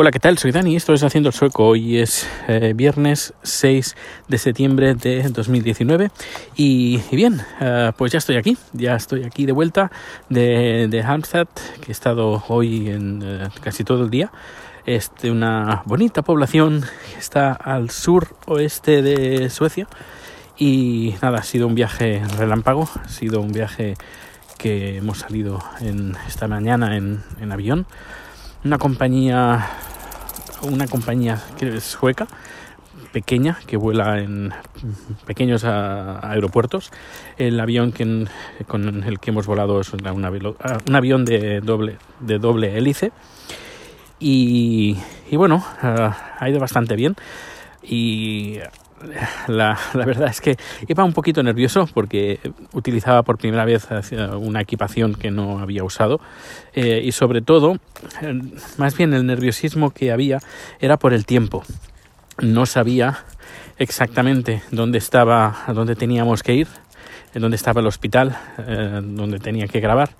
Hola, ¿qué tal? Soy Dani, esto es Haciendo el Sueco. Hoy es eh, viernes 6 de septiembre de 2019 y, bien, uh, pues ya estoy aquí, ya estoy aquí de vuelta de, de Halmstad, que he estado hoy en uh, casi todo el día. Es de una bonita población que está al sur oeste de Suecia y nada, ha sido un viaje relámpago, ha sido un viaje que hemos salido esta mañana en avión una compañía una compañía que es sueca pequeña que vuela en pequeños aeropuertos. El avión que, con el que hemos volado es una, un avión de doble de doble hélice. Y, y bueno uh, ha ido bastante bien. Y la, la, verdad es que iba un poquito nervioso porque utilizaba por primera vez una equipación que no había usado eh, y sobre todo, más bien el nerviosismo que había era por el tiempo. No sabía exactamente dónde estaba, dónde teníamos que ir en donde estaba el hospital, eh, donde tenía que grabar,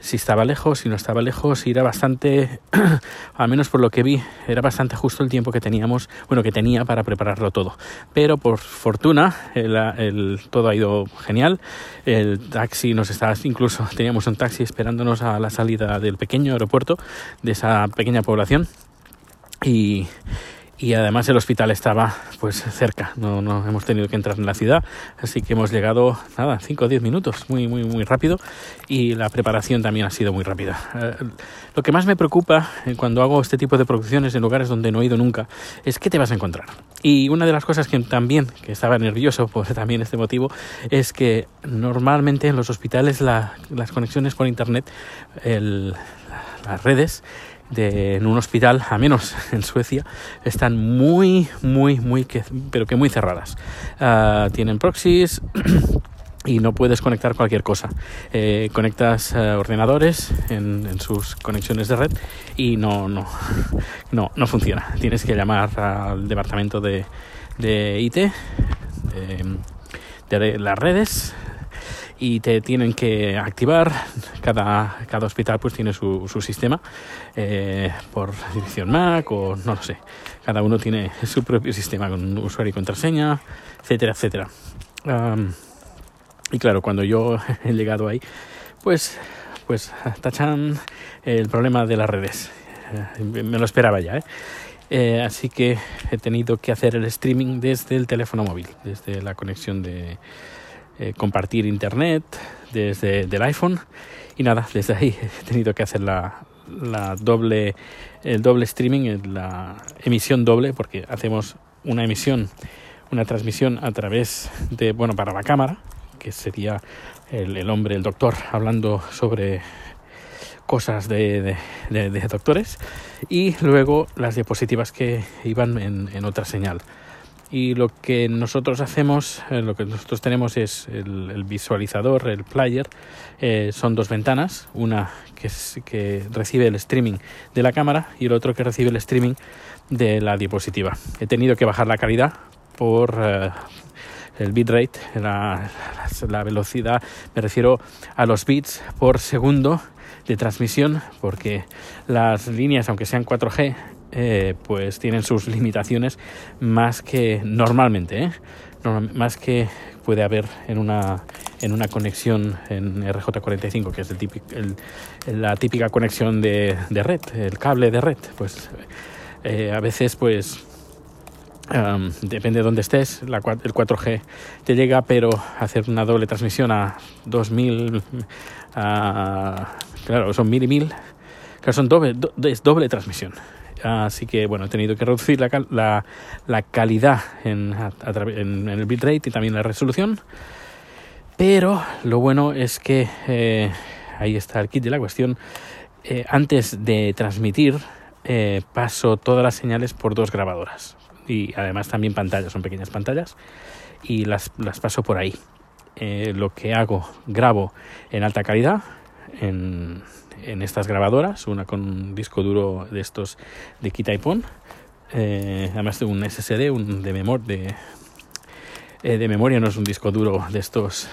si estaba lejos, si no estaba lejos, y era bastante, al menos por lo que vi, era bastante justo el tiempo que teníamos, bueno, que tenía para prepararlo todo. Pero por fortuna, el, el, todo ha ido genial. El taxi nos estaba, incluso teníamos un taxi esperándonos a la salida del pequeño aeropuerto de esa pequeña población. Y, y además el hospital estaba pues cerca, no, no hemos tenido que entrar en la ciudad, así que hemos llegado, nada, 5 o 10 minutos, muy, muy, muy rápido y la preparación también ha sido muy rápida. Eh, lo que más me preocupa cuando hago este tipo de producciones en lugares donde no he ido nunca es qué te vas a encontrar. Y una de las cosas que también, que estaba nervioso por también este motivo, es que normalmente en los hospitales la, las conexiones por internet, el, las redes, de, en un hospital, a menos en Suecia, están muy, muy, muy, pero que muy cerradas. Uh, tienen proxies. y no puedes conectar cualquier cosa. Eh, conectas uh, ordenadores en, sus conexiones de red y no, no, no, no funciona. Tienes que llamar al departamento de, de IT, de las redes, y te tienen que activar. Cada, cada hospital pues tiene su, sistema eh, por dirección MAC o no lo sé. Cada uno tiene su propio sistema con usuario y contraseña, etcétera, etcétera. Um, y claro, cuando yo he llegado ahí, pues, pues tachan el problema de las redes. Me lo esperaba ya, ¿eh? Eh, así que he tenido que hacer el streaming desde el teléfono móvil, desde la conexión de, eh, compartir internet desde el iPhone. Y nada, desde ahí he tenido que hacer la, la doble, el doble streaming, la emisión doble, porque hacemos una emisión, una transmisión a través de, bueno, para la cámara, que sería el, el hombre, el doctor, hablando sobre cosas de, de, de, de, doctores. Y luego las diapositivas que iban en, en otra señal y lo que nosotros hacemos, eh, lo que nosotros tenemos es el, visualizador, el player, eh, son dos ventanas, una que, es, que recibe el streaming de la cámara y el otro que recibe el streaming de la diapositiva. He tenido que bajar la calidad por eh, el bitrate, la, la velocidad, me refiero a los bits por segundo de transmisión, porque las líneas, aunque sean 4G, eh, pues tienen sus limitaciones más que normalmente, ¿eh? Más que puede haber en una, en una conexión en RJ45, que es el típico, la típica conexión de, de, red, el cable de red. Pues eh, a veces, pues um, depende de dónde estés, la, el 4G te llega, pero hacer una doble transmisión a 2000, a, claro, son mil y mil, claro, son doble, do, es doble transmisión. Así que bueno, he tenido que reducir la, calidad en, el bitrate y también la resolución. Pero lo bueno es que eh, ahí está el kit de la cuestión. Eh, antes de transmitir, eh, paso todas las señales por dos grabadoras. Y además también pantallas, son pequeñas pantallas. Y las, las paso por ahí. Lo que hago, grabo en alta calidad, en, en estas grabadoras, una con un disco duro de estos de quita y pon, eh, además de un SSD, un de, memor de, eh, de memoria, no es un disco duro de estos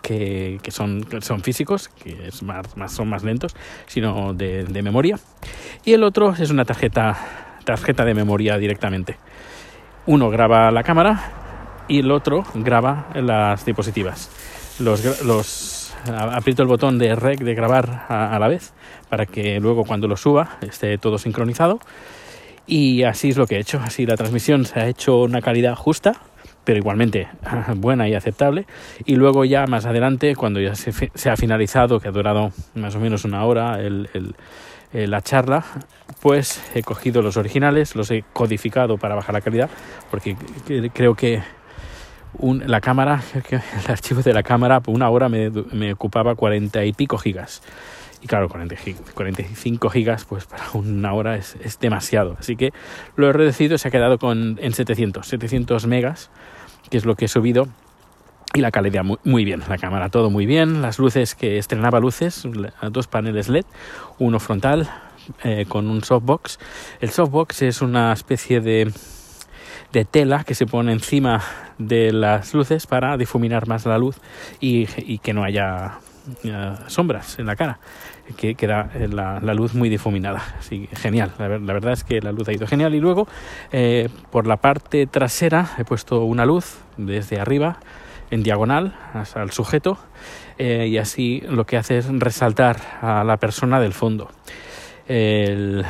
que, que son, son físicos, que es más, más, son más lentos, sino de, de memoria. Y el otro es una tarjeta tarjeta de memoria directamente. Uno graba la cámara y el otro graba las diapositivas. Los, los aprieto el botón de rec de grabar a, la vez para que luego cuando lo suba esté todo sincronizado y así es lo que he hecho. Así la transmisión se ha hecho una calidad justa pero igualmente buena y aceptable. Y luego ya más adelante, cuando ya se, ha finalizado, que ha durado más o menos una hora el, eh, la charla, pues he cogido los originales, los he codificado para bajar la calidad, porque creo que la cámara, el archivo de la cámara, por una hora me, me ocupaba cuarenta y pico gigas. Y claro, 40, 45 gigas, pues para una hora es, es, demasiado. Así que lo he reducido, se ha quedado con, en 700, 700 megas, que es lo que he subido. Y la calidad muy, muy bien, la cámara todo muy bien. Las luces que estrenaba luces, dos paneles LED, uno frontal eh, con un softbox. El softbox es una especie de, de tela que se pone encima de las luces para difuminar más la luz y, que no haya eh, sombras en la cara, que queda la, la, luz muy difuminada. Así genial, la, verdad es que la luz ha ido genial. Y luego, eh, por la parte trasera, he puesto una luz desde arriba, en diagonal, hasta el sujeto, eh, y así lo que hace es resaltar a la persona del fondo. El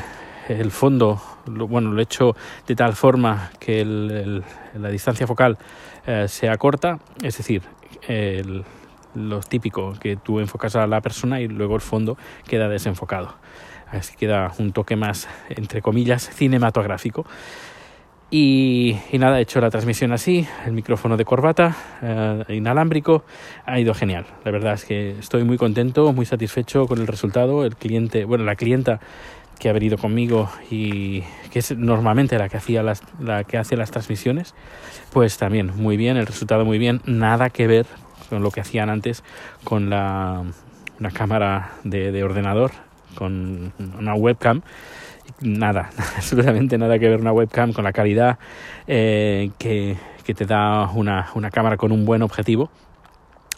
fondo, lo, bueno, lo he hecho de tal forma que el, la distancia focal sea corta, es decir, el, lo típico, que tú enfocas a la persona y luego el fondo queda desenfocado. Así queda un toque más, entre comillas, cinematográfico. Y, nada, he hecho la transmisión así, el micrófono de corbata, eh, inalámbrico, ha ido genial. La verdad es que estoy muy contento, muy satisfecho con el resultado. El cliente, bueno, la clienta que ha venido conmigo y que es normalmente la que hacía las, la que hace las transmisiones, pues también muy bien, el resultado muy bien, nada que ver con lo que hacían antes con la, una cámara de, ordenador, con una webcam. Nada, absolutamente nada que ver una webcam con la calidad eh, que, que, te da una, una cámara con un buen objetivo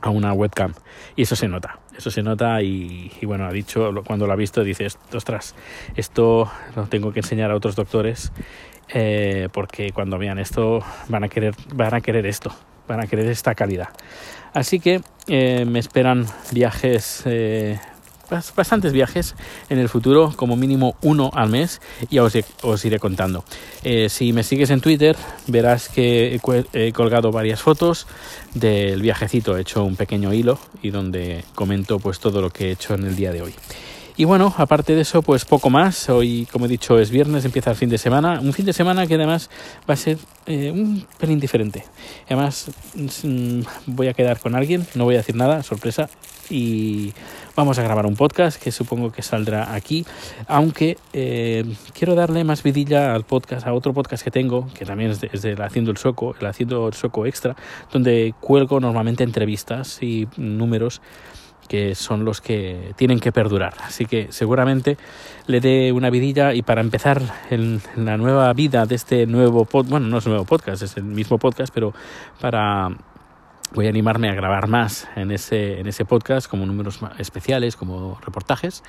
a una webcam. Y eso se nota, eso se nota y, bueno, ha dicho, cuando lo ha visto, dice, ostras, esto lo tengo que enseñar a otros doctores eh, porque cuando vean esto van a querer, van a querer esto, van a querer esta calidad. Así que eh, me esperan viajes, eh, bastantes viajes en el futuro, como mínimo uno al mes, y os, os iré contando. Eh, si me sigues en Twitter, verás que he, colgado varias fotos del viajecito, he hecho un pequeño hilo y donde comento pues todo lo que he hecho en el día de hoy. Y bueno, aparte de eso, pues poco más. Hoy, como he dicho, es viernes, empieza el fin de semana. Un fin de semana que además va a ser eh, un pelín diferente. Además, mm, voy a quedar con alguien, no voy a decir nada, sorpresa. Y vamos a grabar un podcast que supongo que saldrá aquí. Aunque eh, quiero darle más vidilla al podcast, a otro podcast que tengo, que también es, de, el Haciendo el Soco, el Haciendo el Soco Extra, donde cuelgo normalmente entrevistas y números que son los que tienen que perdurar. Así que seguramente le dé una vidilla y para empezar en, la nueva vida de este nuevo podcast, bueno, no es un nuevo podcast, es el mismo podcast, pero para voy a animarme a grabar más en ese, en ese podcast como números especiales, como reportajes,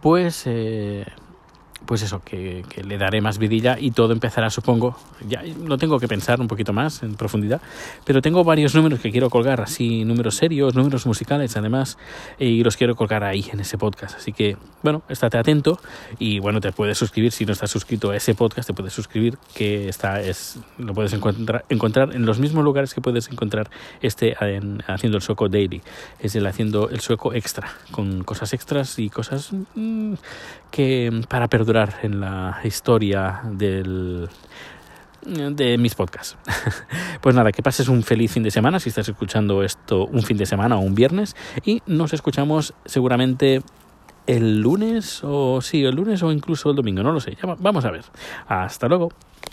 pues eh, pues eso, que, le daré más vidilla y todo empezará, supongo. Ya no tengo que pensar un poquito más en profundidad, pero tengo varios números que quiero colgar, así números serios, números musicales, además, y los quiero colgar ahí en ese podcast. Así que, bueno, estate atento y bueno, te puedes suscribir si no estás suscrito a ese podcast, te puedes suscribir, que está es lo puedes encontrar, encontrar en los mismos lugares que puedes encontrar este en, haciendo el sueco daily, es el haciendo el sueco extra, con cosas extras y cosas mm, que para perdurar en la historia del, de mis podcasts. Pues nada, que pases un feliz fin de semana si estás escuchando esto un fin de semana o un viernes y nos escuchamos seguramente el lunes o sí, el lunes o incluso el domingo, no lo sé, vamos a ver. Hasta luego.